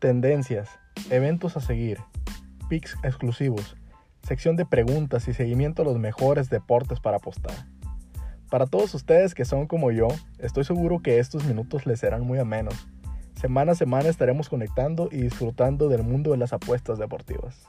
tendencias, eventos a seguir, picks exclusivos, sección de preguntas y seguimiento a los mejores deportes para apostar. Para todos ustedes que son como yo, estoy seguro que estos minutos les serán muy amenos. Semana a semana estaremos conectando y disfrutando del mundo de las apuestas deportivas.